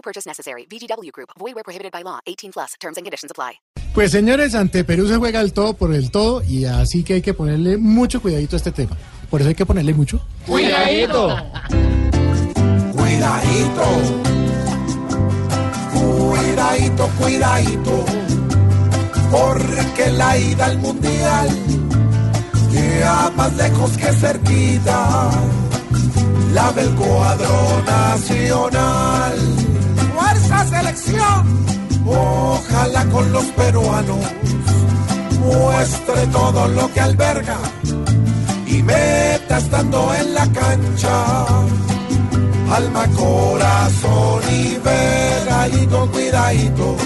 No purchase necessary. VGW Group. Void where prohibited by law. 18 plus. Terms and conditions apply. Pues señores, ante Perú se juega el todo por el todo y así que hay que ponerle mucho cuidadito a este tema. Por eso hay que ponerle mucho. Cuidadito. Cuidadito. Cuidadito, cuidadito. Porque la ida al mundial queda más lejos que cerquita. La del cuadro nacional. Ojalá con los peruanos muestre todo lo que alberga y meta estando en la cancha. Alma, corazón y vegadito, cuidadito.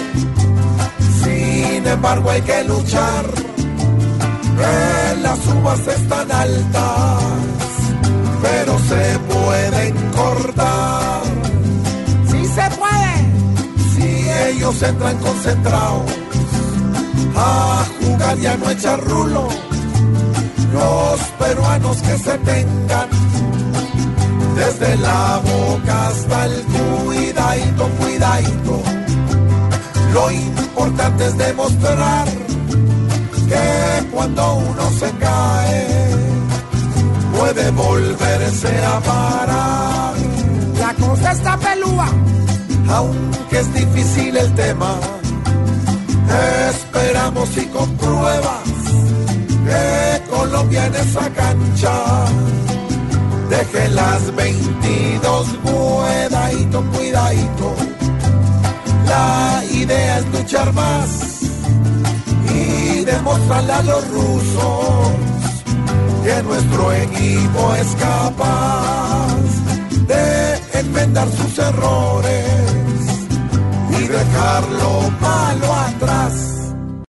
Sin embargo hay que luchar. Que las uvas están altas, ellos entran concentrados a jugar y a no echar rulo. Los peruanos que se tengan desde la boca hasta el cuidadito, cuidadito. Lo importante es demostrar que cuando uno se cae puede volverse a parar. La cosa está pelúa, aunque es difícil el tema. Esperamos y con pruebas que Colombia en esa cancha deje las 22 cuidadito, cuidadito. La idea es luchar más y demostrarle a los rusos que nuestro equipo es capaz de enmendar sus errores dejarlo